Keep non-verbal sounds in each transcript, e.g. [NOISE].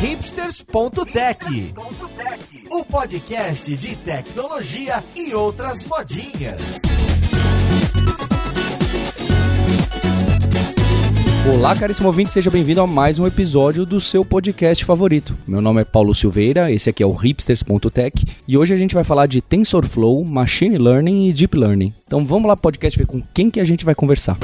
hipsters.tech, o podcast de tecnologia e outras modinhas. Olá, caríssimo ouvinte, seja bem-vindo a mais um episódio do seu podcast favorito. Meu nome é Paulo Silveira, esse aqui é o hipsters.tech e hoje a gente vai falar de TensorFlow, Machine Learning e Deep Learning. Então vamos lá, podcast, ver com quem que a gente vai conversar.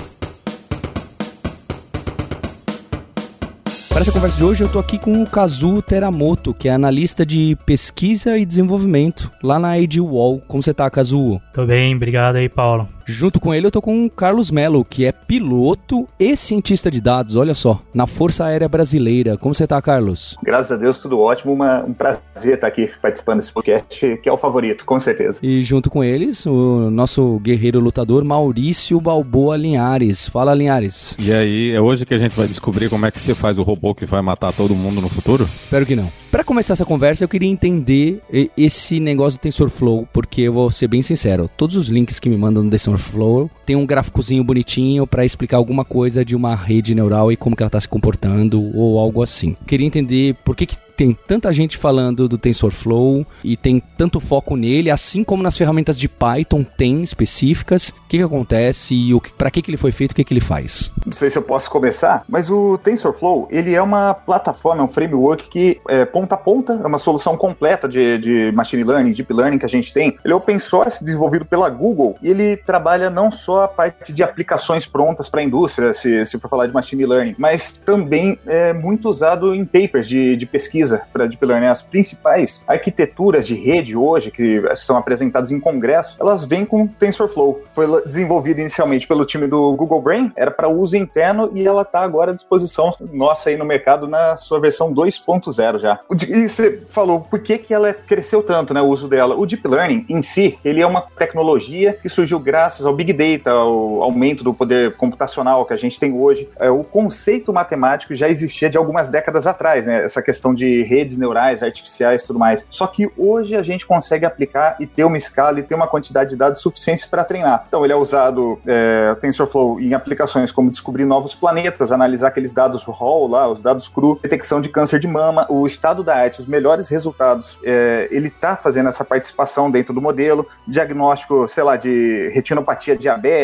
Para essa conversa de hoje, eu estou aqui com o Kazuo Teramoto, que é analista de pesquisa e desenvolvimento lá na ID Wall. Como você está, Kazuo? Tô bem, obrigado aí, Paulo. Junto com ele, eu tô com o Carlos Melo, que é piloto e cientista de dados, olha só, na Força Aérea Brasileira. Como você tá, Carlos? Graças a Deus, tudo ótimo. Uma, um prazer estar aqui participando desse podcast, que é o favorito, com certeza. E junto com eles, o nosso guerreiro lutador Maurício Balboa Linhares. Fala, Linhares. E aí, é hoje que a gente vai descobrir como é que você faz o robô que vai matar todo mundo no futuro? Espero que não. Para começar essa conversa, eu queria entender esse negócio do TensorFlow, porque eu vou ser bem sincero, todos os links que me mandam no TensorFlow tem um gráficozinho bonitinho para explicar alguma coisa de uma rede neural e como que ela está se comportando ou algo assim. Queria entender por que, que tem tanta gente falando do TensorFlow e tem tanto foco nele, assim como nas ferramentas de Python tem específicas. O que, que acontece e para que, que ele foi feito, o que, que ele faz? Não sei se eu posso começar, mas o TensorFlow ele é uma plataforma, é um framework que é ponta a ponta, é uma solução completa de, de machine learning, deep learning que a gente tem. Ele é open source, desenvolvido pela Google e ele trabalha não só a parte de aplicações prontas para a indústria, se, se for falar de machine learning, mas também é muito usado em papers de, de pesquisa para Deep Learning, as principais arquiteturas de rede hoje que são apresentadas em congresso, elas vêm com TensorFlow. Foi desenvolvida inicialmente pelo time do Google Brain, era para uso interno e ela está agora à disposição nossa aí no mercado na sua versão 2.0 já. E você falou por que que ela cresceu tanto, né, o uso dela? O Deep Learning em si, ele é uma tecnologia que surgiu graças ao Big Data, ao aumento do poder computacional que a gente tem hoje. É, o conceito matemático já existia de algumas décadas atrás, né? Essa questão de redes neurais artificiais e tudo mais. Só que hoje a gente consegue aplicar e ter uma escala e ter uma quantidade de dados suficientes para treinar. Então ele é usado, é, TensorFlow, em aplicações como descobrir novos planetas, analisar aqueles dados raw lá, os dados cru, detecção de câncer de mama, o estado da arte, os melhores resultados. É, ele está fazendo essa participação dentro do modelo, diagnóstico, sei lá, de retinopatia diabética,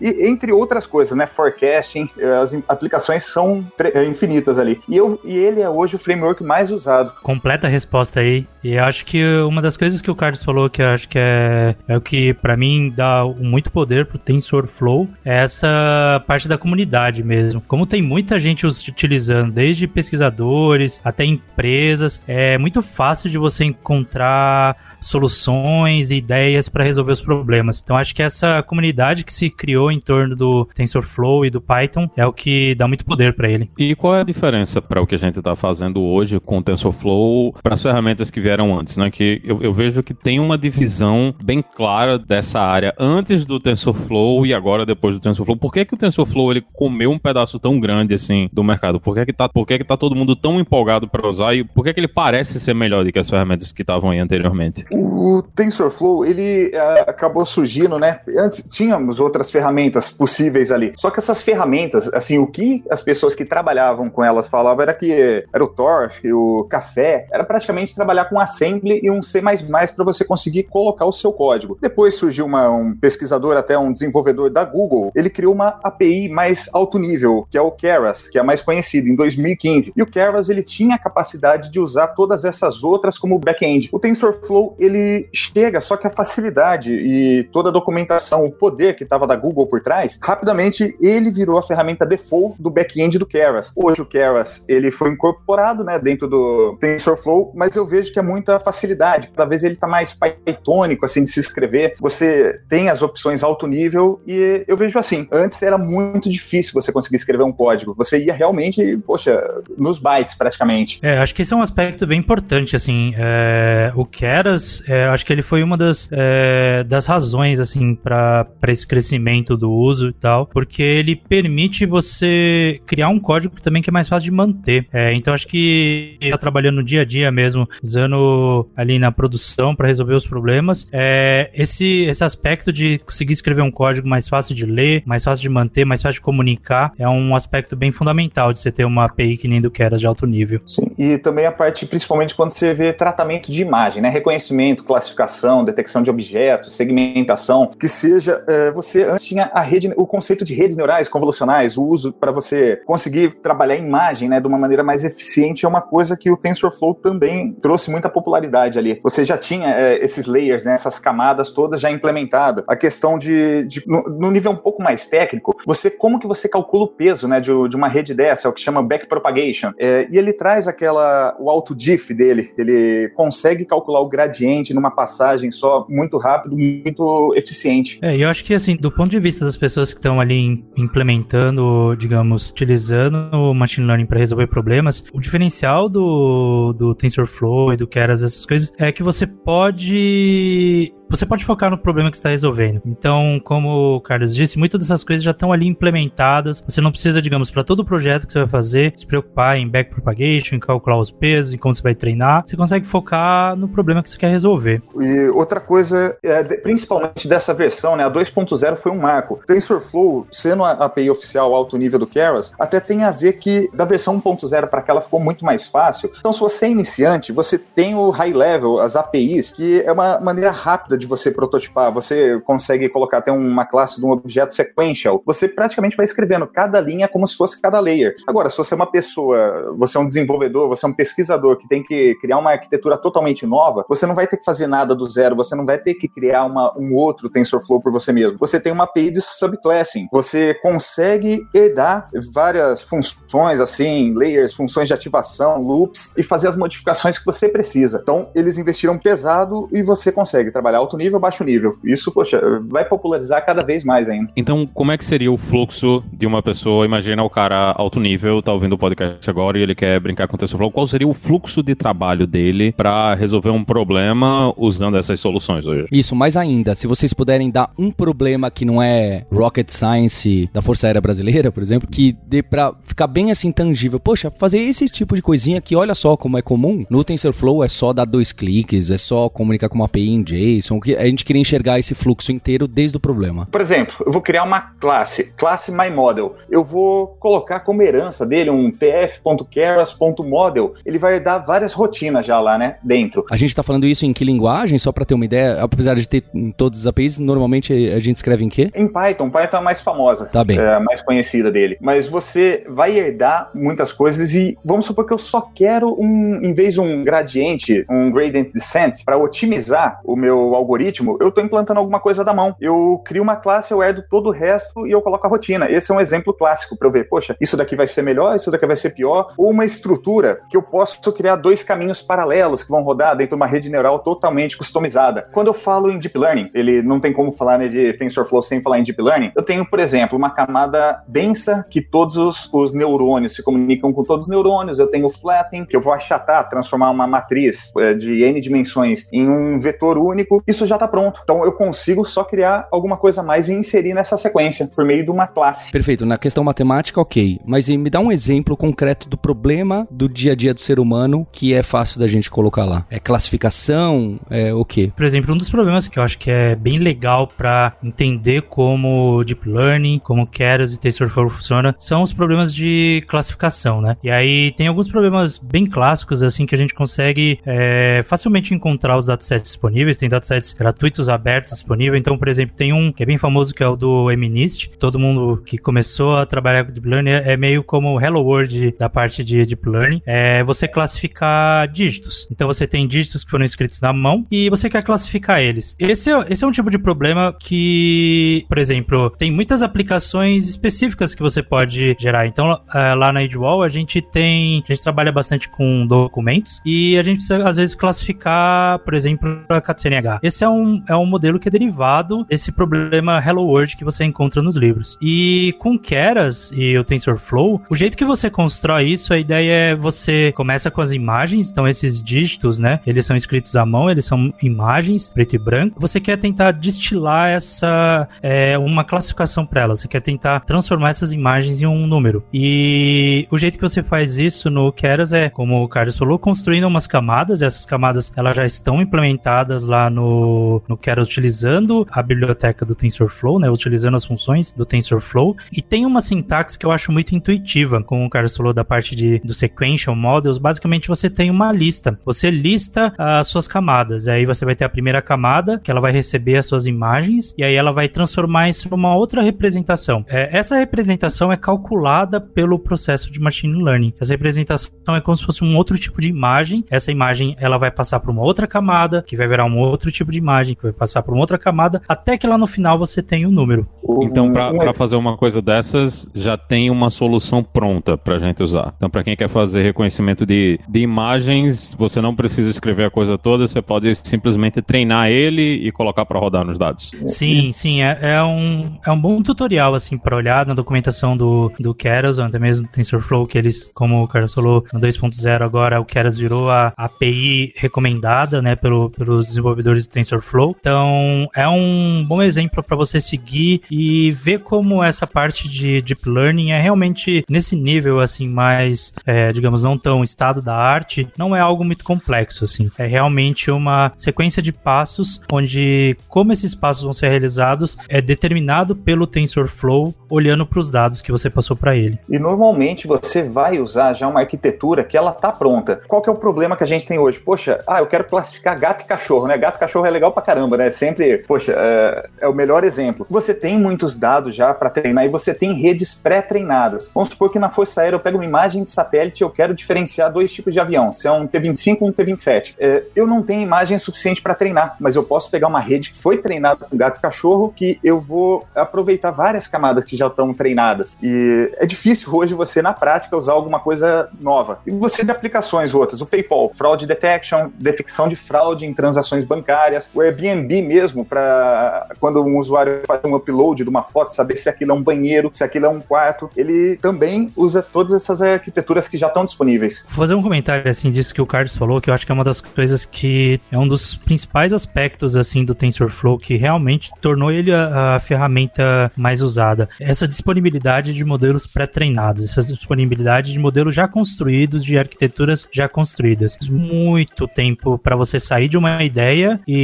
e entre outras coisas, né? Forecasting, as aplicações são é, infinitas ali. E, eu, e ele é hoje o framework mais usado. Completa a resposta aí. E acho que uma das coisas que o Carlos falou que eu acho que é, é o que para mim dá muito poder pro TensorFlow é essa parte da comunidade mesmo. Como tem muita gente utilizando, desde pesquisadores até empresas, é muito fácil de você encontrar soluções e ideias para resolver os problemas. Então acho que essa comunidade que se criou em torno do TensorFlow e do Python é o que dá muito poder para ele. E qual é a diferença para o que a gente está fazendo hoje com o TensorFlow para as ferramentas que vieram antes, né? Que eu, eu, vejo que tem uma divisão bem clara dessa área antes do TensorFlow e agora depois do TensorFlow. Por que, que o TensorFlow ele comeu um pedaço tão grande assim do mercado? Por que que tá, por que que tá todo mundo tão empolgado para usar e por que que ele parece ser melhor do que as ferramentas que estavam aí anteriormente? O TensorFlow, ele uh, acabou surgindo, né? Antes tínhamos outras ferramentas possíveis ali. Só que essas ferramentas, assim, o que as pessoas que trabalhavam com elas falavam era que era o Torch, o Café, era praticamente trabalhar com assembly e um C++ para você conseguir colocar o seu código. Depois surgiu uma, um pesquisador, até um desenvolvedor da Google, ele criou uma API mais alto nível, que é o Keras, que é mais conhecido, em 2015. E o Keras, ele tinha a capacidade de usar todas essas outras como back-end. O TensorFlow, ele chega, só que a facilidade e toda a documentação, o poder que estava da Google por trás, rapidamente ele virou a ferramenta default do back-end do Keras. Hoje o Keras, ele foi incorporado, né, dentro do TensorFlow, mas eu vejo que é muita facilidade. Cada vez ele está mais pythonico, assim, de se escrever. Você tem as opções alto nível e eu vejo assim, antes era muito difícil você conseguir escrever um código. Você ia realmente, poxa, nos bytes praticamente. É, acho que esse é um aspecto bem importante, assim, é, o Keras é, acho que ele foi uma das, é, das razões, assim, para esse crescimento do uso e tal, porque ele permite você criar um código também que é mais fácil de manter. É, então acho que tá trabalhando no dia a dia mesmo, usando ali na produção para resolver os problemas. É, esse, esse aspecto de conseguir escrever um código mais fácil de ler, mais fácil de manter, mais fácil de comunicar, é um aspecto bem fundamental de você ter uma API que nem do Keras de alto nível. Sim, e também a parte, principalmente quando você vê tratamento de imagem, né? Reconhecimento, classificação, detecção de objetos, segmentação, que seja, é, você antes tinha a rede, o conceito de redes neurais convolucionais, o uso para você conseguir trabalhar a imagem, né, de uma maneira mais eficiente, é uma coisa que o TensorFlow também trouxe muita popularidade ali. Você já tinha é, esses layers, né, essas camadas todas já implementadas. A questão de, de no, no, nível um pouco mais técnico, você como que você calcula o peso, né, de, de uma rede dessa, é o que chama backpropagation. É, e ele traz aquela o auto diff dele, ele consegue calcular o gradiente numa passagem só muito rápido, muito eficiente. É, eu acho que assim, do ponto de vista das pessoas que estão ali implementando, digamos, utilizando o machine learning para resolver problemas, o diferencial do, do TensorFlow e do Keras, essas coisas, é que você pode você pode focar no problema que está resolvendo. Então, como o Carlos disse, muitas dessas coisas já estão ali implementadas. Você não precisa, digamos, para todo projeto que você vai fazer, se preocupar em backpropagation, em calcular os pesos, em como você vai treinar. Você consegue focar no problema que você quer resolver. E outra coisa, é, principalmente dessa versão, né, a 2.0 foi um marco. TensorFlow, sendo a API oficial alto nível do Keras, até tem a ver que da versão 1.0 para aquela ficou muito mais fácil. Então, se você é iniciante, você tem o high level, as APIs, que é uma maneira rápida de você prototipar, você consegue colocar até uma classe de um objeto sequential. Você praticamente vai escrevendo cada linha como se fosse cada layer. Agora, se você é uma pessoa, você é um desenvolvedor, você é um pesquisador que tem que criar uma arquitetura totalmente nova, você não vai ter que fazer nada do zero, você não vai ter que criar uma, um outro TensorFlow por você mesmo. Você tem uma API de subclassing. Você consegue herdar várias funções, assim, layers, funções de ativação, loops, e fazer as modificações que você precisa. Então, eles investiram pesado e você consegue trabalhar alto nível, baixo nível. Isso, poxa, vai popularizar cada vez mais ainda. Então, como é que seria o fluxo de uma pessoa? Imagina o cara alto nível, tá ouvindo o podcast agora e ele quer brincar com o TensorFlow. Qual seria o fluxo de trabalho dele para resolver um problema usando essas soluções hoje? Isso, mais ainda, se vocês puderem dar um problema que não é rocket science da Força Aérea Brasileira, por exemplo, que dê pra ficar bem assim tangível. Poxa, fazer esse tipo de coisinha que olha só como é comum. No TensorFlow é só dar dois cliques, é só comunicar com uma API em JSON, que a gente queria enxergar esse fluxo inteiro desde o problema. Por exemplo, eu vou criar uma classe, classe MyModel. Eu vou colocar como herança dele um tf.keras.model. Ele vai dar várias rotinas já lá, né, dentro. A gente tá falando isso em que linguagem? Só para ter uma ideia, apesar de ter em todos os APIs, normalmente a gente escreve em quê? Em Python. Python é a mais famosa. Tá bem. É a mais conhecida dele. Mas você vai herdar muitas coisas e vamos supor que eu só quero um, em vez de um gradiente, um gradient descent, para otimizar o meu algoritmo, eu estou implantando alguma coisa da mão. Eu crio uma classe, eu herdo todo o resto e eu coloco a rotina. Esse é um exemplo clássico para eu ver, poxa, isso daqui vai ser melhor, isso daqui vai ser pior. Ou uma estrutura que eu posso criar dois caminhos paralelos que vão rodar dentro de uma rede neural totalmente customizada. Quando eu falo em Deep Learning, ele não tem como falar né, de TensorFlow sem falar em Deep Learning, eu tenho, por exemplo, uma camada densa que todos os, os neurônios se comunicam com todos os neurônios. Eu tenho o flattening, que eu vou achatar, transformar uma matriz é, de N dimensões em um vetor único. Isso já está pronto. Então eu consigo só criar alguma coisa a mais e inserir nessa sequência por meio de uma classe. Perfeito. Na questão matemática, ok. Mas me dá um exemplo concreto do problema do dia a dia do ser humano que é fácil da gente colocar lá. É classificação? É o quê? Por exemplo, um dos problemas que eu acho que é bem legal para entender como Deep Learning, como Keras e TensorFlow funciona, são os problemas de classificação, né? E aí tem alguns problemas bem clássicos, assim, que a gente consegue é, facilmente encontrar os datasets disponíveis. Tem datasets gratuitos abertos disponíveis. Então, por exemplo, tem um que é bem famoso que é o do MNIST. Todo mundo que começou a trabalhar com Deep Learning é meio como o Hello World da parte de Deep Learning. É você classificar dígitos. Então, você tem dígitos que foram escritos na mão e você quer classificar eles. Esse é, esse é um tipo de problema que, por exemplo, tem muitas aplicações específicas que você pode gerar. Então, é, lá na Edgewall, a gente tem. A gente trabalha bastante com documentos e a gente precisa, às vezes, classificar, por exemplo, a CNH. Esse é um, é um modelo que é derivado desse problema Hello World que você encontra nos livros. E com Keras e o TensorFlow, o jeito que você constrói isso, a ideia é você começa com as imagens, então esses dígitos, né? Eles são escritos à mão, eles são imagens, preto e branco. Você quer tentar destilar essa é, uma classificação para elas. Você quer tentar transformar essas imagens em um número. E o jeito que você faz isso no Keras é, como o Carlos falou, construindo umas camadas. Essas camadas elas já estão implementadas lá no, no Keras utilizando a biblioteca do TensorFlow, né? Utilizando as funções do TensorFlow. E tem uma sintaxe que eu acho muito intuitiva, como o Carlos falou da parte de, do sequential models. Basicamente, você tem uma lista. Você lista as suas camadas. Aí você vai ter a primeira camada, que ela vai receber as suas imagens, e aí ela vai transformar isso numa outra representação. É, essa representação é calculada pelo processo de machine learning. Essa representação é como se fosse um outro tipo de imagem. Essa imagem ela vai passar por uma outra camada, que vai virar um outro tipo de imagem, que vai passar por uma outra camada, até que lá no final você tem o um número. Então, para fazer uma coisa dessas, já tem uma solução pronta para a gente usar. Então, para quem quer fazer reconhecimento de, de imagens, você não precisa escrever a coisa toda, você pode simplesmente treinar ele e colocar para rodar nos dados. Sim, sim, é, é, um, é um bom tutorial assim para olhar na documentação do, do Keras, ou até mesmo do TensorFlow, que eles, como o Carlos falou, no 2.0 agora o Keras virou a API recomendada, né, pelo, pelos desenvolvedores do TensorFlow. Então, é um bom exemplo para você seguir e ver como essa parte de Deep Learning é realmente nesse nível, assim, mais, é, digamos, não tão estado da arte, não é algo muito complexo, assim. É realmente uma sequência de passos onde como esses passos vão ser realizados é determinado pelo TensorFlow olhando para os dados que você passou para ele. E normalmente você vai usar já uma arquitetura que ela tá pronta. Qual que é o problema que a gente tem hoje? Poxa, ah, eu quero classificar gato e cachorro, né? Gato e cachorro é legal pra caramba, né? Sempre, poxa, é, é o melhor exemplo. Você tem muitos dados já para treinar e você tem redes pré-treinadas. Vamos supor que na Força Aérea eu pego uma imagem de satélite e eu quero diferenciar dois tipos de avião, se é um T-25 ou um T-27. É, eu não tenho imagem suficiente para treinar, mas eu posso pegar uma rede que foi treinada com gato e cachorro que eu vou aproveitar várias camadas que já estão treinadas. E é difícil hoje você, na prática, usar alguma coisa nova. E você tem aplicações outras, o PayPal, Fraud Detection, detecção de fraude em transações bancárias, o Airbnb mesmo, para quando um usuário faz um upload de uma foto, saber se aquilo é um banheiro, se aquilo é um quarto. Ele também usa todas essas arquiteturas que já estão disponíveis. Vou fazer um comentário assim disso que o Carlos falou, que eu acho que é uma das coisas que é um dos principais aspectos assim do TensorFlow que realmente tornou ele a, a ferramenta mais usada. Essa disponibilidade de modelos pré-treinados, essa disponibilidade de modelos já construídos, de arquiteturas já construídas. Muito tempo para você sair de uma ideia e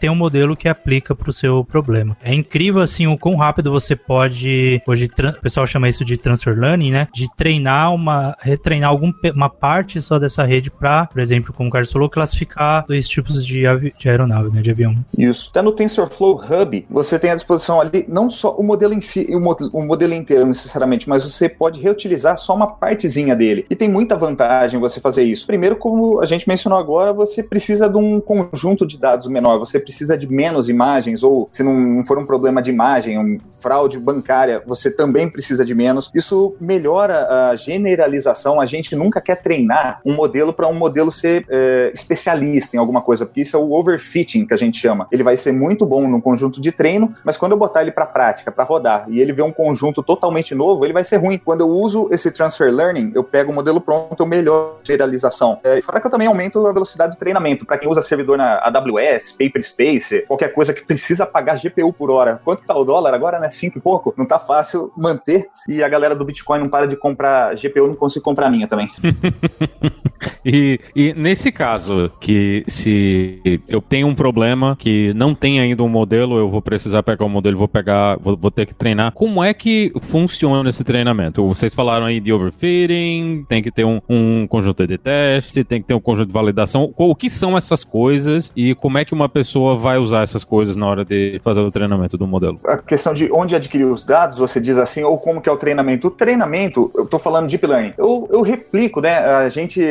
ter um modelo que aplica para o seu problema. É incrível assim o quão rápido você pode, hoje o pessoal chama isso de transfer learning, né? De treinar uma, retreinar alguma uma parte só dessa rede para, por exemplo, como o Carlos falou, classificar dois tipos de, de aeronave, né? De avião. Isso. Até no TensorFlow Hub, você tem à disposição ali não só o modelo em si, o, modelo, o modelo inteiro necessariamente, mas você pode reutilizar só uma partezinha dele. E tem muita vantagem você fazer isso. Primeiro, como a gente mencionou agora, você precisa de um conjunto de dados menor, você precisa de menos imagens, ou se não for um problema de imagem, um fraude bancária, você também precisa de menos. Isso melhora a generalização. A gente nunca quer treinar um modelo para um modelo ser é, especialista em alguma coisa, porque isso é o overfitting que a gente chama. Ele vai ser muito bom no conjunto de treino, mas quando eu botar ele para prática, para rodar, e ele vê um conjunto totalmente novo, ele vai ser ruim. Quando eu uso esse transfer learning, eu pego o modelo pronto, eu melhoro a generalização. É, fora que eu também aumento a velocidade de treinamento. Para quem usa servidor na AWS, Paperspace, qualquer coisa que precisa pagar GPU por hora. Quanto tá o dólar agora, né? 5 e pouco. Não tá fácil manter. E a galera do Bitcoin não para de comprar GPU, não consigo comprar a minha também. [LAUGHS] e, e nesse caso, que se eu tenho um problema que não tem ainda um modelo, eu vou precisar pegar um modelo, vou pegar, vou, vou, ter que treinar. Como é que funciona esse treinamento? Vocês falaram aí de overfitting, tem que ter um, um conjunto de teste, tem que ter um conjunto de validação. O que são essas coisas e como é que uma pessoa vai usar essas coisas na hora de fazer o treinamento do modelo? A questão de onde adquirir os dados, você diz assim, ou como que é o treinamento. O treinamento, eu tô falando de deep learning, eu, eu replico, né? A gente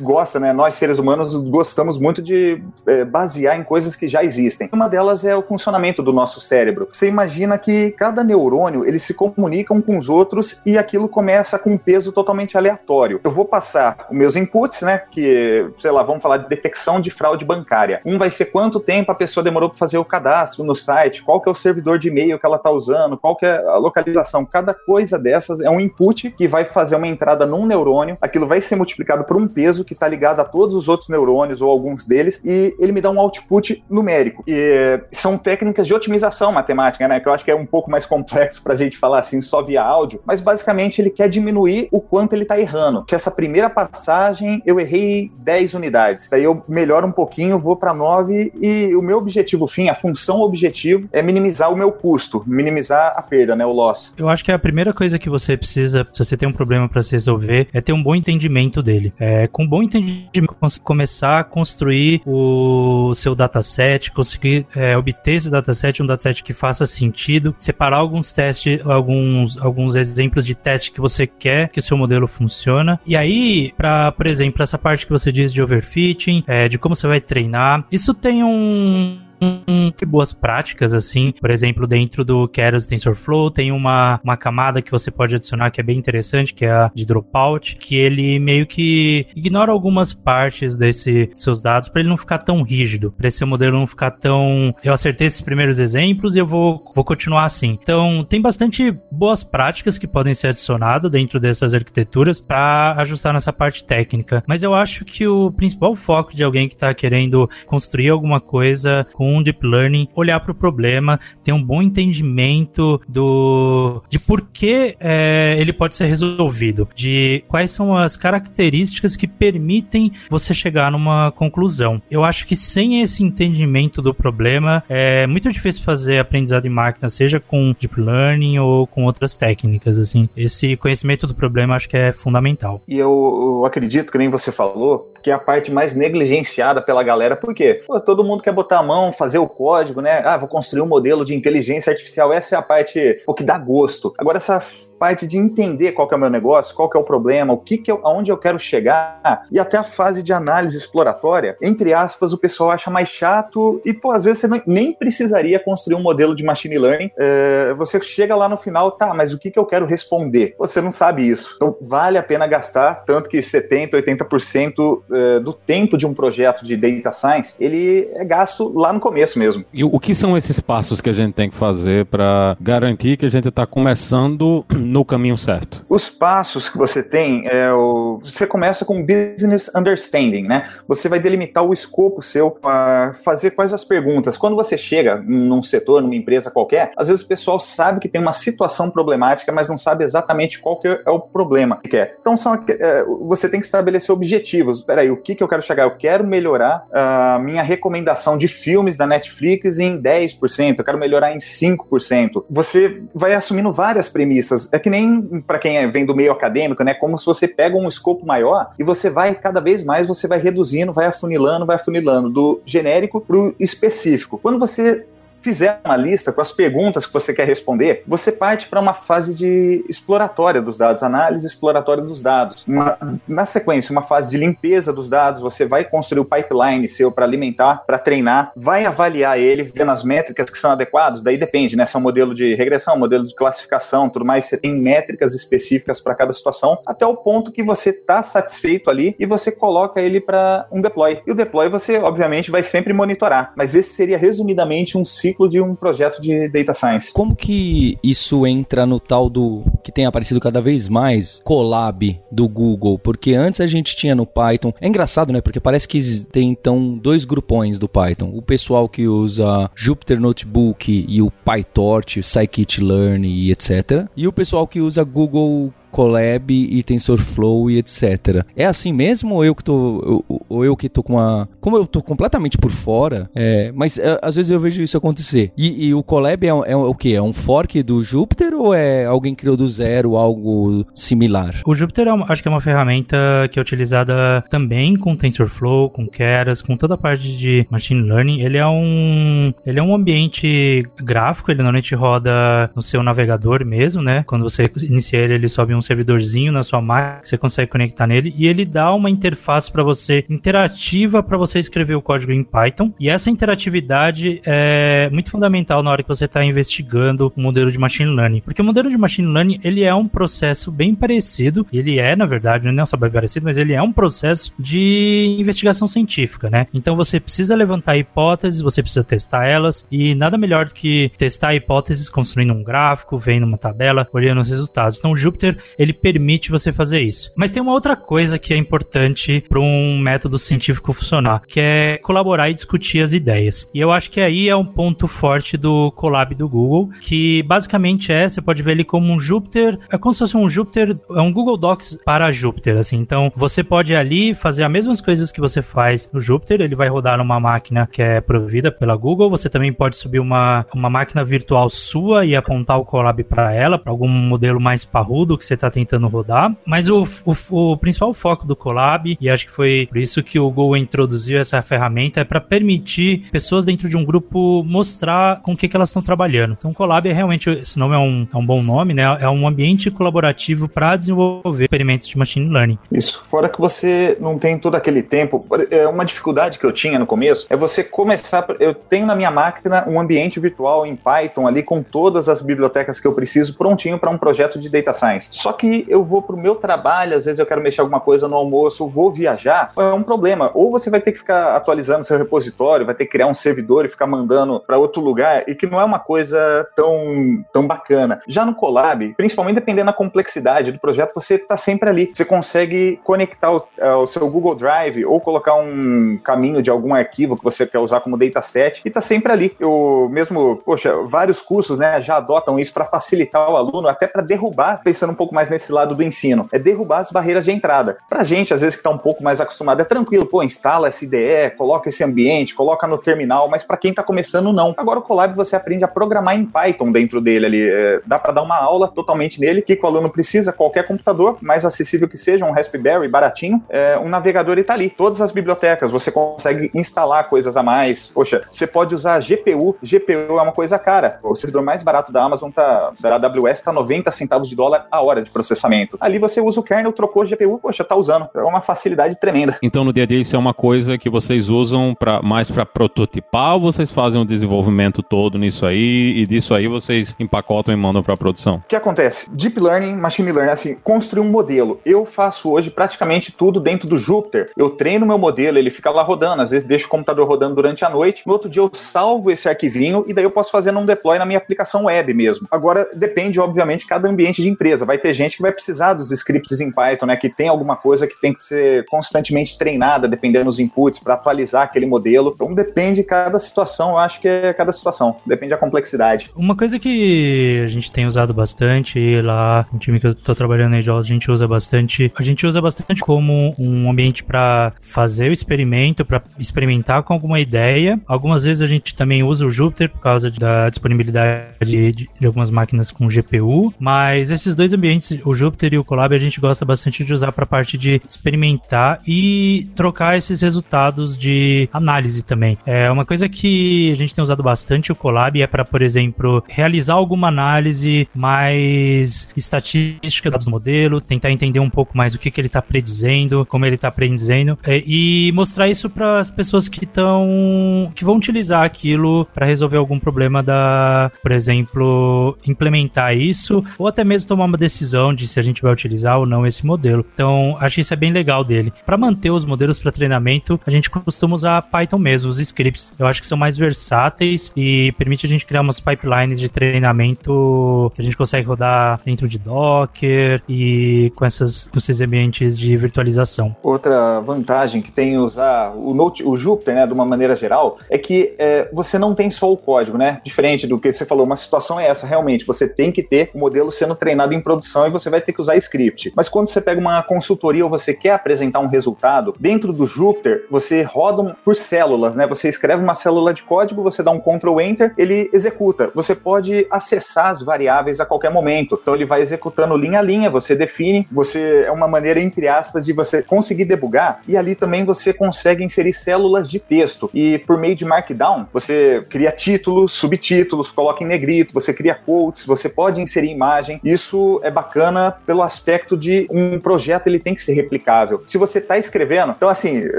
gosta, né? Nós seres humanos gostamos muito de é, basear em coisas que já existem. Uma delas é o funcionamento do nosso cérebro. Você imagina que cada neurônio, eles se comunicam com os outros e aquilo começa com um peso totalmente aleatório. Eu vou passar os meus inputs, né? Que, sei lá, vamos falar de detecção de fraude bancária. Um vai ser quanto tempo a pessoa demorou para fazer o cadastro no site, qual que é o servidor de e-mail que ela está usando, qual que é a localização. Cada coisa dessas é um input que vai fazer uma entrada num neurônio, aquilo vai ser multiplicado por um peso que está ligado a todos os outros neurônios ou alguns deles, e ele me dá um output numérico. E são técnicas de otimização matemática, né? Que eu acho que é um pouco mais complexo para a gente falar assim só via áudio, mas basicamente ele quer diminuir o quanto ele está errando. Que essa primeira passagem eu errei 10 unidades, daí eu melhoro um pouquinho, vou para 9 e o meu objetivo fim, a função objetivo é minimizar o meu custo, minimizar a perda, né, o loss. Eu acho que a primeira coisa que você precisa, se você tem um problema para se resolver, é ter um bom entendimento dele. É, com um bom entendimento, começar a construir o seu dataset, conseguir é, obter esse dataset, um dataset que faça sentido, separar alguns testes, alguns, alguns exemplos de teste que você quer que o seu modelo funciona. E aí, para, por exemplo, essa parte que você diz de overfitting, é, de como você vai treinar, isso tem um um, boas práticas, assim. Por exemplo, dentro do Keras TensorFlow tem uma, uma camada que você pode adicionar que é bem interessante, que é a de dropout, que ele meio que ignora algumas partes desse seus dados para ele não ficar tão rígido, para esse modelo não ficar tão. Eu acertei esses primeiros exemplos e eu vou, vou continuar assim. Então, tem bastante boas práticas que podem ser adicionadas dentro dessas arquiteturas para ajustar nessa parte técnica. Mas eu acho que o principal foco de alguém que está querendo construir alguma coisa com um deep learning, olhar para o problema, ter um bom entendimento do de por que é, ele pode ser resolvido, de quais são as características que permitem você chegar numa conclusão. Eu acho que sem esse entendimento do problema é muito difícil fazer aprendizado em máquina, seja com deep learning ou com outras técnicas. Assim, esse conhecimento do problema acho que é fundamental. E eu, eu acredito que nem você falou que é a parte mais negligenciada pela galera, porque todo mundo quer botar a mão, fazer o código, né? Ah, vou construir um modelo de inteligência artificial. Essa é a parte o que dá gosto. Agora, essa parte de entender qual é o meu negócio, qual é o problema, o que, que eu, aonde eu quero chegar, e até a fase de análise exploratória, entre aspas, o pessoal acha mais chato, e pô, às vezes você nem precisaria construir um modelo de machine learning. É, você chega lá no final, tá, mas o que, que eu quero responder? Você não sabe isso. Então, vale a pena gastar, tanto que 70%, 80% uh, do tempo de um projeto de data science, ele é gasto lá no começo mesmo. E o que são esses passos que a gente tem que fazer para garantir que a gente está começando [CLEARS THROAT] no caminho certo? Os passos que você tem é o... você começa com business understanding, né? Você vai delimitar o escopo seu para fazer quais as perguntas. Quando você chega num setor, numa empresa qualquer, às vezes o pessoal sabe que tem uma situação problemática, mas não sabe exatamente qual que é o problema que quer. Então são, é, você tem que estabelecer objetivos. Peraí, peraí, o que, que eu quero chegar? Eu quero melhorar a minha recomendação de filmes da Netflix em 10%, eu quero melhorar em 5%. Você vai assumindo várias premissas. É que nem para quem é, vem do meio acadêmico, né? Como se você pega um escopo maior e você vai, cada vez mais, você vai reduzindo, vai afunilando, vai afunilando, do genérico para o específico. Quando você fizer uma lista com as perguntas que você quer responder, você parte para uma fase de exploratória dos dados, análise exploratória dos dados. Uma, na sequência, uma fase de limpeza dos dados, você vai construir o pipeline seu para alimentar, para treinar, vai avaliar ele, vendo as métricas que são adequadas, daí depende, né? Se é um modelo de regressão, modelo de classificação, tudo mais, você tem métricas específicas para cada situação, até o ponto que você está satisfeito ali e você coloca ele para um deploy. E o deploy você, obviamente, vai sempre monitorar, mas esse seria resumidamente um ciclo de um projeto de data science. Como que isso entra no tal do que tem aparecido cada vez mais, Colab do Google? Porque antes a gente tinha no Python, é engraçado, né? Porque parece que tem então dois grupões do Python. O pessoal que usa Jupyter Notebook e o PyTorch, Scikit-learn e etc. E o pessoal que usa Google Colab e TensorFlow e etc. É assim mesmo ou eu que tô ou, eu que tô com uma como eu tô completamente por fora, é, mas é, às vezes eu vejo isso acontecer. E, e o Colab é, é, o que? É um fork do Jupyter ou é alguém criou do zero algo similar? O Jupyter é acho que é uma ferramenta que é utilizada também com TensorFlow, com Keras, com toda a parte de machine learning. Ele é um ele é um ambiente gráfico, ele normalmente roda no seu navegador mesmo, né? Quando você inicia ele, ele sobe um um servidorzinho na sua máquina, você consegue conectar nele e ele dá uma interface para você interativa para você escrever o código em Python. E essa interatividade é muito fundamental na hora que você está investigando o modelo de machine learning, porque o modelo de machine learning ele é um processo bem parecido, ele é na verdade não só bem parecido, mas ele é um processo de investigação científica, né? Então você precisa levantar hipóteses, você precisa testar elas e nada melhor do que testar hipóteses construindo um gráfico, vendo uma tabela, olhando os resultados. Então o Jupyter ele permite você fazer isso. Mas tem uma outra coisa que é importante para um método científico funcionar, que é colaborar e discutir as ideias. E eu acho que aí é um ponto forte do Colab do Google, que basicamente é, você pode ver ele como um Jupyter, é como se fosse um Jupyter, é um Google Docs para Jupyter, assim. Então, você pode ali fazer as mesmas coisas que você faz no Jupyter, ele vai rodar numa máquina que é provida pela Google, você também pode subir uma, uma máquina virtual sua e apontar o Colab para ela, para algum modelo mais parrudo que você está tentando rodar. Mas o, o, o principal foco do Colab, e acho que foi por isso que o Google introduziu essa ferramenta, é para permitir pessoas dentro de um grupo mostrar com o que, que elas estão trabalhando. Então, o Colab é realmente, esse nome é um, é um bom nome, né? É um ambiente colaborativo para desenvolver experimentos de machine learning. Isso, fora que você não tem todo aquele tempo. É uma dificuldade que eu tinha no começo é você começar. Eu tenho na minha máquina um ambiente virtual em Python ali com todas as bibliotecas que eu preciso prontinho para um projeto de data science. Só que eu vou para o meu trabalho, às vezes eu quero mexer alguma coisa no almoço, vou viajar, é um problema. Ou você vai ter que ficar atualizando seu repositório, vai ter que criar um servidor e ficar mandando para outro lugar, e que não é uma coisa tão, tão bacana. Já no Colab, principalmente dependendo da complexidade do projeto, você está sempre ali. Você consegue conectar o, é, o, seu Google Drive ou colocar um caminho de algum arquivo que você quer usar como dataset e está sempre ali. Eu mesmo, poxa, vários cursos né, já adotam isso para facilitar o aluno, até para derrubar, pensando um pouco mais nesse lado do ensino, é derrubar as barreiras de entrada. Para gente, às vezes, que está um pouco mais acostumado, é tranquilo, pô, instala essa IDE, coloca esse ambiente, coloca no terminal, mas para quem está começando, não. Agora o Colab você aprende a programar em Python dentro dele ali. É, dá para dar uma aula totalmente nele, que o aluno precisa, qualquer computador, mais acessível que seja, um Raspberry baratinho, é, um navegador e tá ali. Todas as bibliotecas, você consegue instalar coisas a mais. Poxa, você pode usar GPU. GPU é uma coisa cara. O servidor mais barato da Amazon tá, da AWS tá 90 centavos de dólar a hora de processamento. Ali você usa o kernel, trocou GPU, poxa, tá usando. É uma facilidade tremenda. Então no dia a dia isso é uma coisa que vocês usam para mais para prototipar ou vocês fazem o desenvolvimento todo nisso aí e disso aí vocês empacotam e mandam para produção? O que acontece? Deep Learning, Machine Learning, assim, construir um modelo. Eu faço hoje praticamente tudo dentro do Jupyter. Eu treino meu modelo, ele fica lá rodando, às vezes deixo o computador rodando durante a noite. No outro dia eu salvo esse arquivinho e daí eu posso fazer num deploy na minha aplicação web mesmo. Agora depende, obviamente, cada ambiente de empresa. Vai ter gente que vai precisar dos scripts em Python, né? Que tem alguma coisa que tem que ser constantemente treinada, dependendo dos inputs, para atualizar aquele modelo. Então depende cada situação, eu acho que é cada situação. Depende da complexidade. Uma coisa que a gente tem usado bastante lá no time que eu tô trabalhando aí, a gente usa bastante. A gente usa bastante como um ambiente para fazer o experimento, para experimentar com alguma ideia. Algumas vezes a gente também usa o Jupyter por causa da disponibilidade de, de algumas máquinas com GPU, mas esses dois ambientes, o Jupyter e o Colab, a gente gosta bastante de usar para a parte de experimentar e trocar esses resultados de análise também. É uma coisa que a gente tem usado bastante o Colab é para, por exemplo, realizar alguma análise mais estatística do modelo, tentar entender um pouco mais o que, que ele está predizendo, como ele está predizendo é, e mostrar isso para as pessoas que estão que vão utilizar aquilo para resolver algum problema da, por exemplo, implementar isso ou até mesmo tomar uma decisão de se a gente vai utilizar ou não esse modelo. Então, acho isso é bem legal dele. Para manter os modelos para treinamento, a gente costuma usar Python mesmo, os scripts. Eu acho que são mais versáteis e permite a gente criar umas pipelines de treinamento que a gente consegue rodar dentro de Docker e com, essas, com esses ambientes de virtualização. Outra vantagem que tem usar o, Note, o Jupyter, né, de uma maneira geral, é que é, você não tem só o código, né? Diferente do que você falou, uma situação é essa, realmente, você tem que ter o modelo sendo treinado em produção e você vai ter que usar script. Mas quando você pega uma consultoria ou você quer apresentar um resultado, dentro do Jupyter, você roda por células, né? Você escreve uma célula de código, você dá um Ctrl Enter, ele executa. Você pode acessar as variáveis a qualquer momento. Então ele vai executando linha a linha, você define, você é uma maneira entre aspas de você conseguir debugar e ali também você consegue inserir células de texto. E por meio de Markdown, você cria títulos, subtítulos, coloca em negrito, você cria quotes, você pode inserir imagem. Isso é bacana bacana pelo aspecto de um projeto ele tem que ser replicável. Se você está escrevendo, então assim,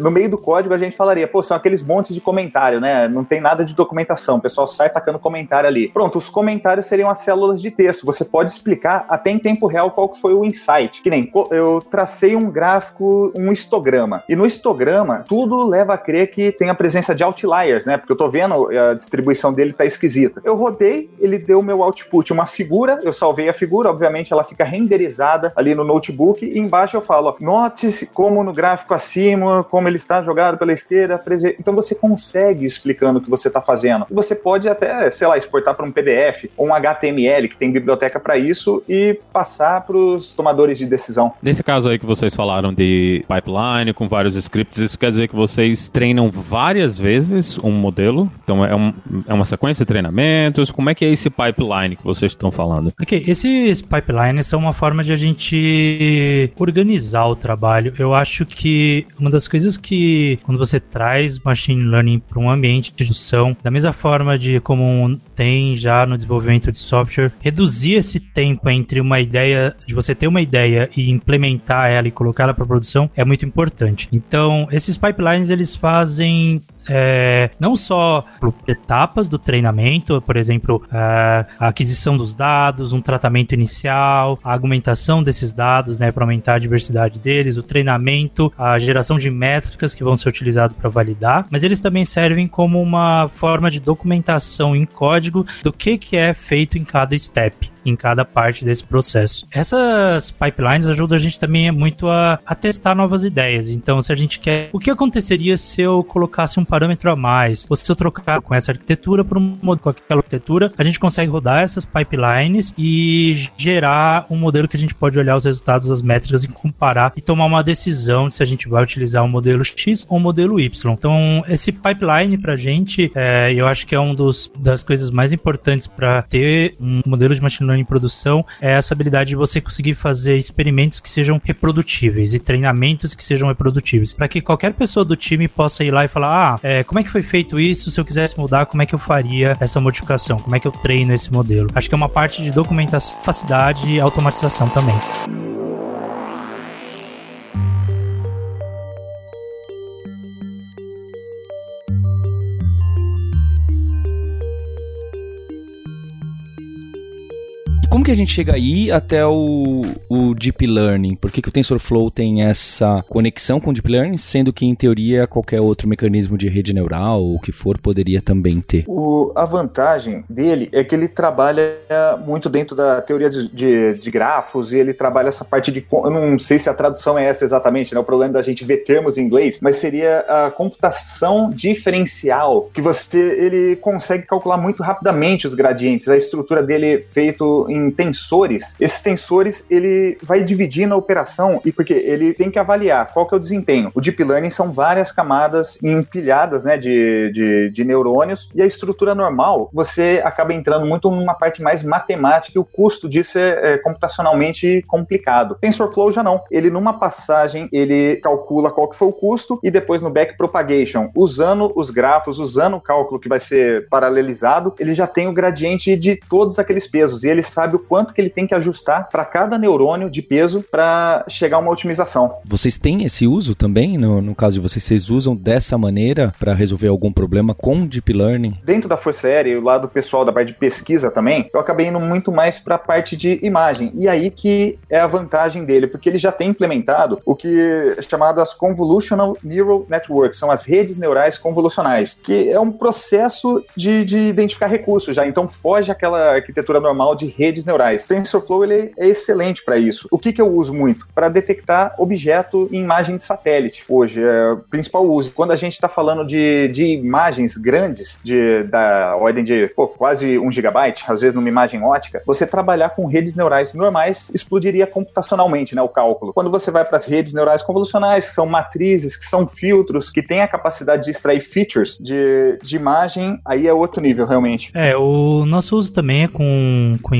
no meio do código a gente falaria, pô, são aqueles montes de comentário, né? Não tem nada de documentação, o pessoal sai tacando comentário ali. Pronto, os comentários seriam as células de texto. Você pode explicar até em tempo real qual que foi o insight. Que nem eu tracei um gráfico, um histograma. E no histograma, tudo leva a crer que tem a presença de outliers, né? Porque eu tô vendo a distribuição dele tá esquisita. Eu rodei, ele deu meu output, uma figura, eu salvei a figura, obviamente ela fica renderizada ali no notebook e embaixo eu falo, ó, note como no gráfico acima, como ele está jogado pela esquerda, então você consegue explicando o que você está fazendo. Você pode até, sei lá, exportar para um PDF ou um HTML que tem biblioteca para isso e passar para os tomadores de decisão. Nesse caso aí que vocês falaram de pipeline com vários scripts, isso quer dizer que vocês treinam várias vezes um modelo? Então é, um, é uma sequência de treinamentos? Como é que é esse pipeline que vocês estão falando? Ok, esses pipelines são uma forma de a gente organizar o trabalho. Eu acho que uma das coisas que quando você traz machine learning para um ambiente de discussão, da mesma forma de como tem já no desenvolvimento de software, reduzir esse tempo entre uma ideia, de você ter uma ideia e implementar ela e colocar ela para produção é muito importante. Então, esses pipelines eles fazem é, não só etapas do treinamento, por exemplo, é, a aquisição dos dados, um tratamento inicial, a argumentação desses dados, né, para aumentar a diversidade deles, o treinamento, a geração de métricas que vão ser utilizadas para validar, mas eles também servem como uma forma de documentação em código do que, que é feito em cada step em cada parte desse processo. Essas pipelines ajudam a gente também muito a, a, testar novas ideias. Então, se a gente quer. O que aconteceria se eu colocasse um parâmetro a mais? Ou se eu trocar com essa arquitetura por um modelo com aquela arquitetura, a gente consegue rodar essas pipelines e gerar um modelo que a gente pode olhar os resultados, as métricas e comparar e tomar uma decisão de se a gente vai utilizar o modelo X ou o modelo Y. Então, esse pipeline pra gente, é, eu acho que é um dos das coisas mais importantes para ter um modelo de machine learning em produção é essa habilidade de você conseguir fazer experimentos que sejam reprodutíveis e treinamentos que sejam reprodutíveis, para que qualquer pessoa do time possa ir lá e falar: ah, é, como é que foi feito isso? Se eu quisesse mudar, como é que eu faria essa modificação? Como é que eu treino esse modelo? Acho que é uma parte de documentação, facilidade e automatização também. Que a gente chega aí até o, o Deep Learning? Por que, que o TensorFlow tem essa conexão com o Deep Learning, sendo que, em teoria, qualquer outro mecanismo de rede neural ou o que for poderia também ter? O, a vantagem dele é que ele trabalha muito dentro da teoria de, de, de, grafos e ele trabalha essa parte de. Eu não sei se a tradução é essa exatamente, né? O problema da gente ver termos em inglês, mas seria a computação diferencial, que você ele consegue calcular muito rapidamente os gradientes. A estrutura dele é feito em tensores, esses tensores ele vai dividir na operação e porque ele tem que avaliar qual que é o desempenho. O deep learning são várias camadas empilhadas, né, de, de, de neurônios e a estrutura normal você acaba entrando muito numa parte mais matemática e o custo disso é, é computacionalmente complicado. TensorFlow já não. Ele numa passagem ele calcula qual que foi o custo e depois no backpropagation, usando os grafos, usando o cálculo que vai ser paralelizado, ele já tem o gradiente de todos aqueles pesos e ele sabe o quanto que ele tem que ajustar para cada neurônio de peso para chegar a uma otimização. Vocês têm esse uso também? No, no caso de vocês, vocês usam dessa maneira para resolver algum problema com Deep Learning? Dentro da Força Aérea, lá do pessoal da parte de pesquisa também, eu acabei indo muito mais para a parte de imagem. E aí que é a vantagem dele, porque ele já tem implementado o que é chamado as Convolutional Neural Networks, são as redes neurais convolucionais, que é um processo de, de identificar recursos já. Então foge aquela arquitetura normal de redes neurais. O TensorFlow ele é excelente para isso. O que, que eu uso muito? Para detectar objeto em imagem de satélite. Hoje é o principal uso. Quando a gente está falando de, de imagens grandes, de, da ordem de pô, quase um gigabyte, às vezes numa imagem ótica, você trabalhar com redes neurais normais explodiria computacionalmente né, o cálculo. Quando você vai para as redes neurais convolucionais, que são matrizes, que são filtros, que têm a capacidade de extrair features de, de imagem, aí é outro nível realmente. É, o nosso uso também é com, com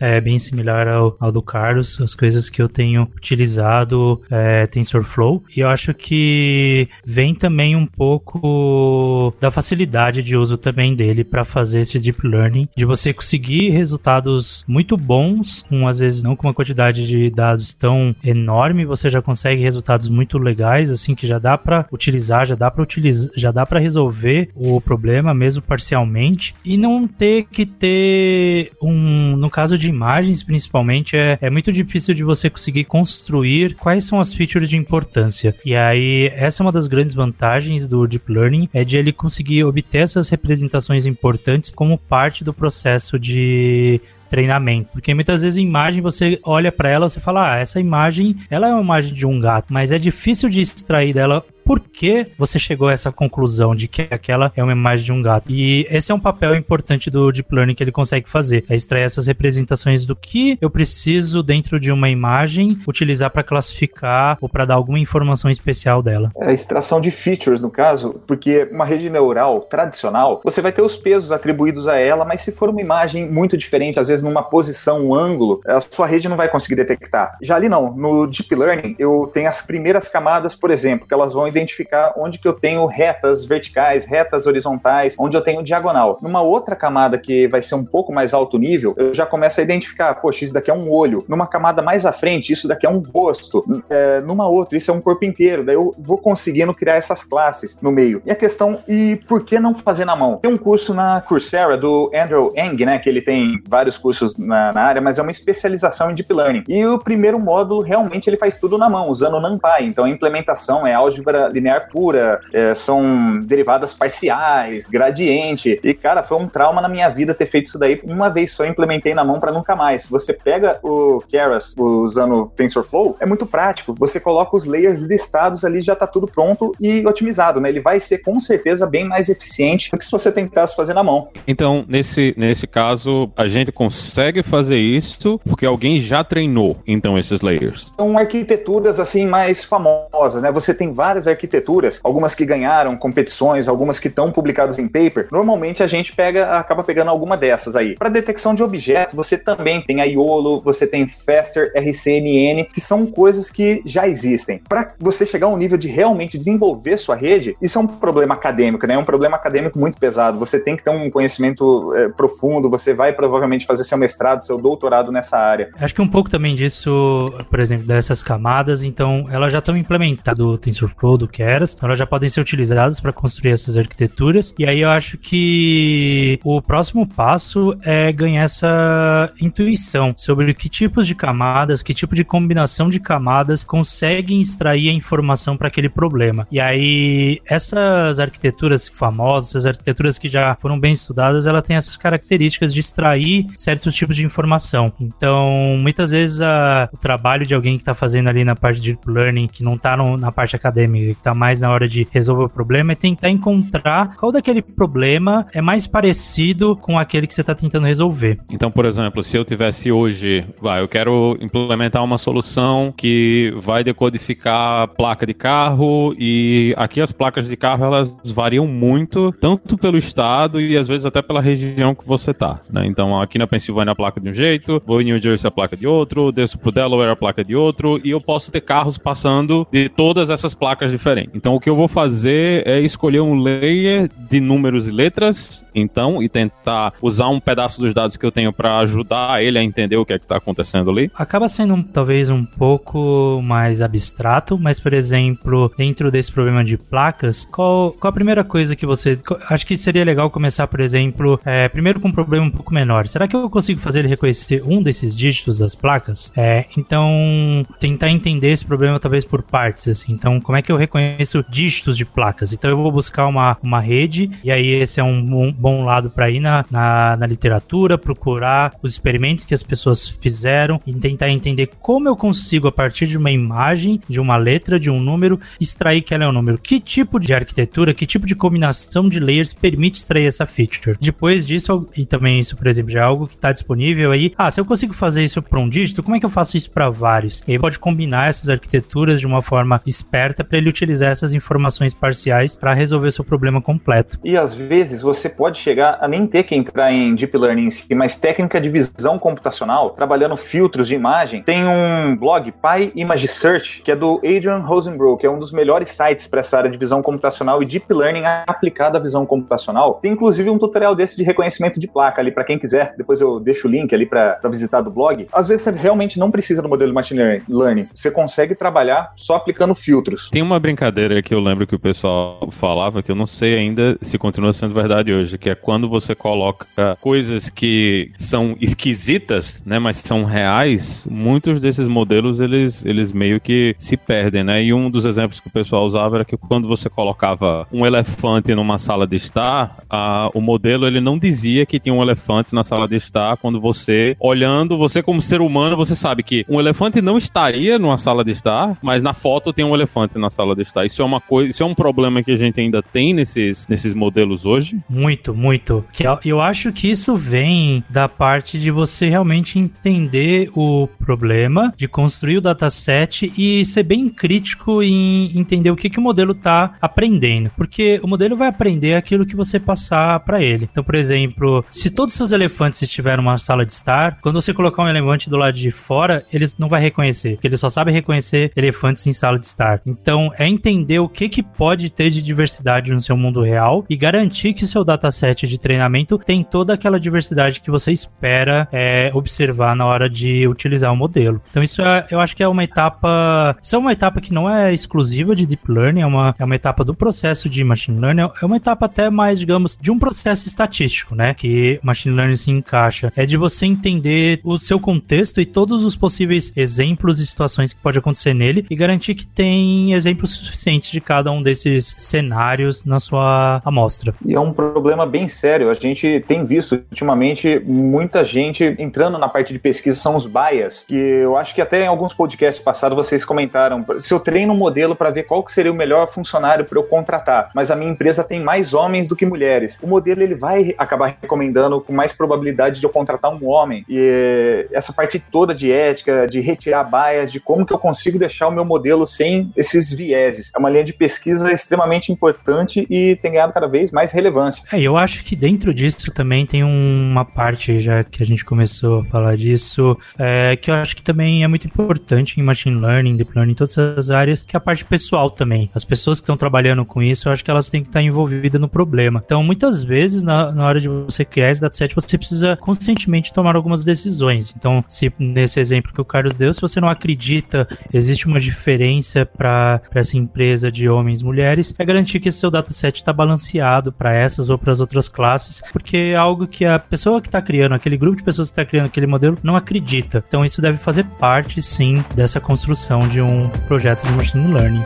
é bem similar ao, ao do Carlos. as coisas que eu tenho utilizado é, TensorFlow. E eu acho que vem também um pouco da facilidade de uso também dele para fazer esse deep learning, de você conseguir resultados muito bons, com às vezes não com uma quantidade de dados tão enorme, você já consegue resultados muito legais, assim que já dá para utilizar, já dá para utilizar, já dá para resolver o problema mesmo parcialmente e não ter que ter um, no caso de imagens principalmente, é, é muito difícil de você conseguir construir quais são as features de importância. E aí essa é uma das grandes vantagens do deep learning é de ele conseguir obter essas representações importantes como parte do processo de treinamento. Porque muitas vezes a imagem você olha para ela, você fala, ah, essa imagem, ela é uma imagem de um gato, mas é difícil de extrair dela por que você chegou a essa conclusão de que aquela é uma imagem de um gato. E esse é um papel importante do Deep Learning que ele consegue fazer, é extrair essas representações do que eu preciso dentro de uma imagem utilizar para classificar ou para dar alguma informação especial dela. É a extração de features, no caso, porque uma rede neural tradicional, você vai ter os pesos atribuídos a ela, mas se for uma imagem muito diferente, às vezes numa posição, um ângulo, a sua rede não vai conseguir detectar. Já ali não, no Deep Learning, eu tenho as primeiras camadas, por exemplo, que elas vão identificar onde que eu tenho retas verticais, retas horizontais, onde eu tenho diagonal. Numa outra camada que vai ser um pouco mais alto nível, eu já começo a identificar, poxa, isso daqui é um olho. Numa camada mais à frente, isso daqui é um rosto. É, numa outra, isso é um corpo inteiro. Daí eu vou conseguindo criar essas classes no meio. E a questão, e por que não fazer na mão? Tem um curso na Coursera do Andrew Eng, né, que ele tem vários cursos na, na área, mas é uma especialização em Deep Learning. E o primeiro módulo, realmente, ele faz tudo na mão, usando o NumPy. Então a implementação é álgebra linear pura, é, são derivadas parciais, gradiente. E, cara, foi um trauma na minha vida ter feito isso daí. Uma vez só implementei na mão para nunca mais. Você pega o Keras usando TensorFlow, é muito prático. Você coloca os layers listados ali, já tá tudo pronto e otimizado, né? Ele vai ser com certeza bem mais eficiente do que se você tentasse fazer na mão. Então, nesse, nesse caso, a gente consegue fazer isso porque alguém já treinou, então, esses layers. São arquiteturas, assim, mais famosas, né? Você tem várias arquiteturas algumas que ganharam competições, algumas que estão publicadas em paper, normalmente a gente pega, acaba pegando alguma dessas aí. Para detecção de objetos, você também tem a IOLO, você tem Faster, RCNN, que são coisas que já existem. Para você chegar a um nível de realmente desenvolver sua rede, isso é um problema acadêmico, né? É um problema acadêmico muito pesado. Você tem que ter um conhecimento é, profundo, você vai provavelmente fazer seu mestrado, seu doutorado nessa área. Acho que um pouco também disso, por exemplo, dessas camadas, então elas já estão implementadas do TensorFlow, do Keras, então elas já podem ser utilizadas para construir essas arquiteturas. E aí eu acho que o próximo passo é ganhar essa intuição sobre que tipos de camadas, que tipo de combinação de camadas conseguem extrair a informação para aquele problema. E aí essas arquiteturas famosas, essas arquiteturas que já foram bem estudadas, ela tem essas características de extrair certos tipos de informação. Então, muitas vezes a, o trabalho de alguém que está fazendo ali na parte de deep learning, que não está na parte acadêmica, que está mais na hora de resolver o problema é tentar encontrar qual daquele problema é mais parecido com aquele que você está tentando resolver. Então, por exemplo, se eu tivesse hoje, vai, eu quero implementar uma solução que vai decodificar placa de carro e aqui as placas de carro elas variam muito, tanto pelo estado e às vezes até pela região que você tá, né? Então, aqui na Pensilvânia a placa de um jeito, vou em New Jersey a placa de outro, desço pro Delaware a placa de outro e eu posso ter carros passando de todas essas placas diferentes. Então, então o que eu vou fazer é escolher um layer de números e letras, então, e tentar usar um pedaço dos dados que eu tenho para ajudar ele a entender o que é que está acontecendo ali. Acaba sendo talvez um pouco mais abstrato, mas por exemplo, dentro desse problema de placas, qual, qual a primeira coisa que você. Acho que seria legal começar, por exemplo, é, primeiro com um problema um pouco menor. Será que eu consigo fazer ele reconhecer um desses dígitos das placas? É, então, tentar entender esse problema talvez por partes, assim. Então, como é que eu reconheço dígitos de placas. Então eu vou buscar uma, uma rede, e aí esse é um, um bom lado para ir na, na, na, literatura, procurar os experimentos que as pessoas fizeram e tentar entender como eu consigo, a partir de uma imagem, de uma letra, de um número, extrair que ela é um número. Que tipo de arquitetura, que tipo de combinação de layers permite extrair essa feature? Depois disso, e também isso, por exemplo, já é algo que está disponível aí. Ah, se eu consigo fazer isso para um dígito, como é que eu faço isso para vários? E aí pode combinar essas arquiteturas de uma forma esperta para ele utilizar essas informações parciais para resolver o seu problema completo. E às vezes você pode chegar a nem ter que entrar em deep learning em si, mas técnica de visão computacional, trabalhando filtros de imagem. Tem um blog Pi Image Search que é do Adrian Rosenbrook, que é um dos melhores sites para essa área de visão computacional e deep learning aplicada à visão computacional. Tem inclusive um tutorial desse de reconhecimento de placa ali para quem quiser. Depois eu deixo o link ali para visitar do blog. Às vezes você realmente não precisa do modelo de machine learning. Você consegue trabalhar só aplicando filtros. Tem uma brincadeira que eu lembro que o pessoal falava que eu não sei ainda se continua sendo verdade hoje, que é quando você coloca coisas que são esquisitas, né, mas são reais, muitos desses modelos eles, eles meio que se perdem, né? E um dos exemplos que o pessoal usava era que quando você colocava um elefante numa sala de estar, a, o modelo ele não dizia que tinha um elefante na sala de estar quando você olhando, você como ser humano, você sabe que um elefante não estaria numa sala de estar, mas na foto tem um elefante na sala de estar. Isso é uma coisa, isso é um problema que a gente ainda tem nesses, nesses modelos hoje? Muito, muito. Que eu, acho que isso vem da parte de você realmente entender o problema, de construir o dataset e ser bem crítico em entender o que, que o modelo está aprendendo. Porque o modelo vai aprender aquilo que você passar para ele. Então, por exemplo, se todos os seus elefantes estiverem numa sala de estar, quando você colocar um elefante do lado de fora, ele não vai reconhecer, porque ele só sabe reconhecer elefantes em sala de estar. Então, é entender o que, que pode ter de diversidade no seu mundo real e garantir que seu dataset de treinamento tem toda aquela diversidade que você espera é, observar na hora de utilizar o modelo. Então, isso é, eu acho que é uma etapa. Isso é uma etapa que não é exclusiva de Deep Learning, é uma, é uma etapa do processo de Machine Learning, é uma etapa até mais, digamos, de um processo estatístico, né? Que Machine Learning se encaixa. É de você entender o seu contexto e todos os possíveis exemplos e situações que pode acontecer nele e garantir que tem exemplos suficientes de cada um desses cenários na sua amostra. E é um problema bem sério. A gente tem visto ultimamente muita gente entrando na parte de pesquisa são os bias, que eu acho que até em alguns podcasts passados vocês comentaram. Se eu treino um modelo para ver qual que seria o melhor funcionário para eu contratar, mas a minha empresa tem mais homens do que mulheres, o modelo ele vai acabar recomendando com mais probabilidade de eu contratar um homem. E essa parte toda de ética, de retirar bias, de como que eu consigo deixar o meu modelo sem esses É uma linha de pesquisa extremamente importante e tem ganhado cada vez mais relevância. É, eu acho que dentro disso também tem uma parte, já que a gente começou a falar disso, é, que eu acho que também é muito importante em machine learning, deep learning, em todas essas áreas, que é a parte pessoal também. As pessoas que estão trabalhando com isso, eu acho que elas têm que estar envolvidas no problema. Então, muitas vezes, na, na hora de você criar esse dataset, você precisa conscientemente tomar algumas decisões. Então, se nesse exemplo que o Carlos deu, se você não acredita, existe uma diferença para essa empresa de homens e mulheres, é garantir que esse seu dataset está balanceado para essas ou para as outras classes, porque é algo que a pessoa que está criando, aquele grupo de pessoas que está criando aquele modelo, não acredita. Então, isso deve fazer parte, sim, dessa construção de um projeto de machine learning.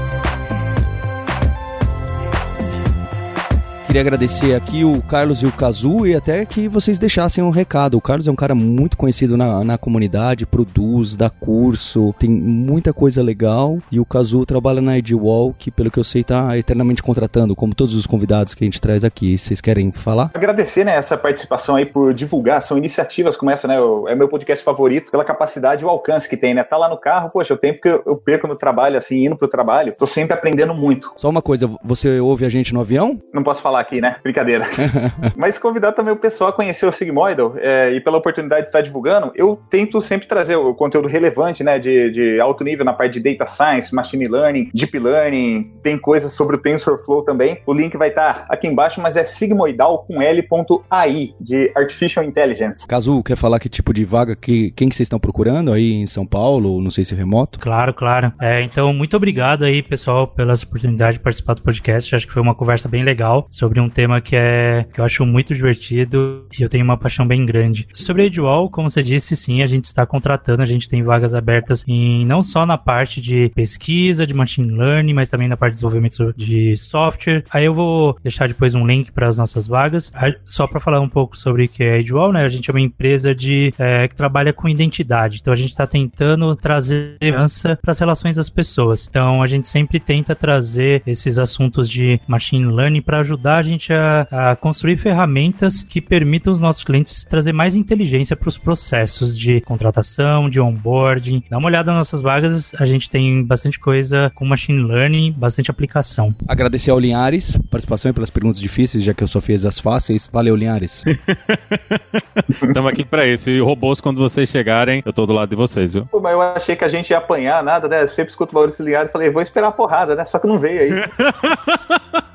Queria agradecer aqui o Carlos e o Kazu e até que vocês deixassem um recado. O Carlos é um cara muito conhecido na, na comunidade, produz, dá curso, tem muita coisa legal. E o Kazu trabalha na Edwall, que pelo que eu sei tá eternamente contratando, como todos os convidados que a gente traz aqui. Vocês querem falar? Agradecer né, essa participação aí por divulgar, são iniciativas como essa, né? É meu podcast favorito pela capacidade e o alcance que tem, né? Tá lá no carro, poxa, o tempo que eu perco no trabalho, assim, indo pro trabalho, tô sempre aprendendo muito. Só uma coisa, você ouve a gente no avião? Não posso falar aqui, né? Brincadeira. [LAUGHS] Mas convidar também o pessoal a conhecer o Sigmoidal é, e pela oportunidade de estar divulgando, eu tento sempre trazer o conteúdo relevante, né, de, de alto nível na parte de Data Science, Machine Learning, Deep Learning, tem coisas sobre o TensorFlow também. O link vai estar aqui embaixo, mas é sigmoidal com L.ai, de Artificial Intelligence. Cazu, quer falar que tipo de vaga, que, quem que vocês estão procurando aí em São Paulo, não sei se remoto? Claro, claro. É, então, muito obrigado aí, pessoal, pela oportunidade de participar do podcast. Acho que foi uma conversa bem legal sobre um tema que é que eu acho muito divertido e eu tenho uma paixão bem grande. Sobre a Edwall, como você disse, sim, a gente está contratando, a gente tem vagas abertas em não só na parte de pesquisa, de machine learning, mas também na parte de desenvolvimento de software. Aí eu vou deixar depois um link para as nossas vagas. Só para falar um pouco sobre o que é a Edwall, né? A gente é uma empresa de é, que trabalha com identidade. Então a gente está tentando trazer segurança para as relações das pessoas. Então a gente sempre tenta trazer esses assuntos de machine learning para ajudar a gente a, a construir ferramentas que permitam os nossos clientes trazer mais inteligência para os processos de contratação, de onboarding. Dá uma olhada nas nossas vagas, a gente tem bastante coisa com machine learning, bastante aplicação. Agradecer ao Linhares, participação e pelas perguntas difíceis, já que eu só fiz as fáceis. Valeu, Linhares. [LAUGHS] Estamos aqui para isso. E robôs, quando vocês chegarem, eu tô do lado de vocês, viu? Pô, mas eu achei que a gente ia apanhar nada, né? Eu sempre escuto o Maurício Linhares e falei, vou esperar a porrada, né? Só que não veio aí.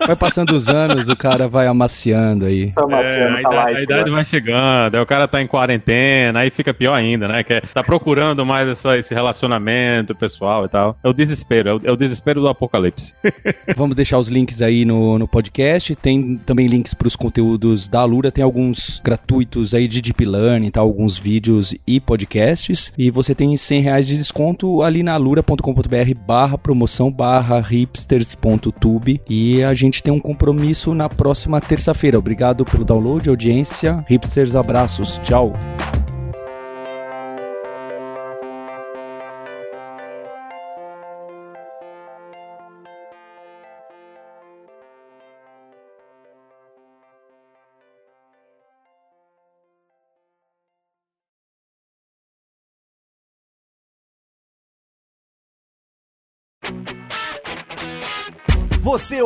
Vai passando os anos, o cara vai amaciando aí. Tá amaciando, É, a, tá idade, light, a idade né? vai chegando, aí o cara tá em quarentena, aí fica pior ainda, né? Que é- tá procurando mais essa- esse relacionamento pessoal e tal. É o desespero, é o, é o desespero do apocalipse. [LAUGHS] Vamos deixar os links aí no, no podcast. Tem também links para os conteúdos da Alura. Tem alguns gratuitos aí de Deep Learning, tá? alguns vídeos e podcasts. E você tem 100 reais de desconto ali na alura.com.br barra promoção barra hipsters.tube. E a gente tem um compromisso na próxima terça-feira. Obrigado pelo download, audiência. Hipsters, abraços. Tchau.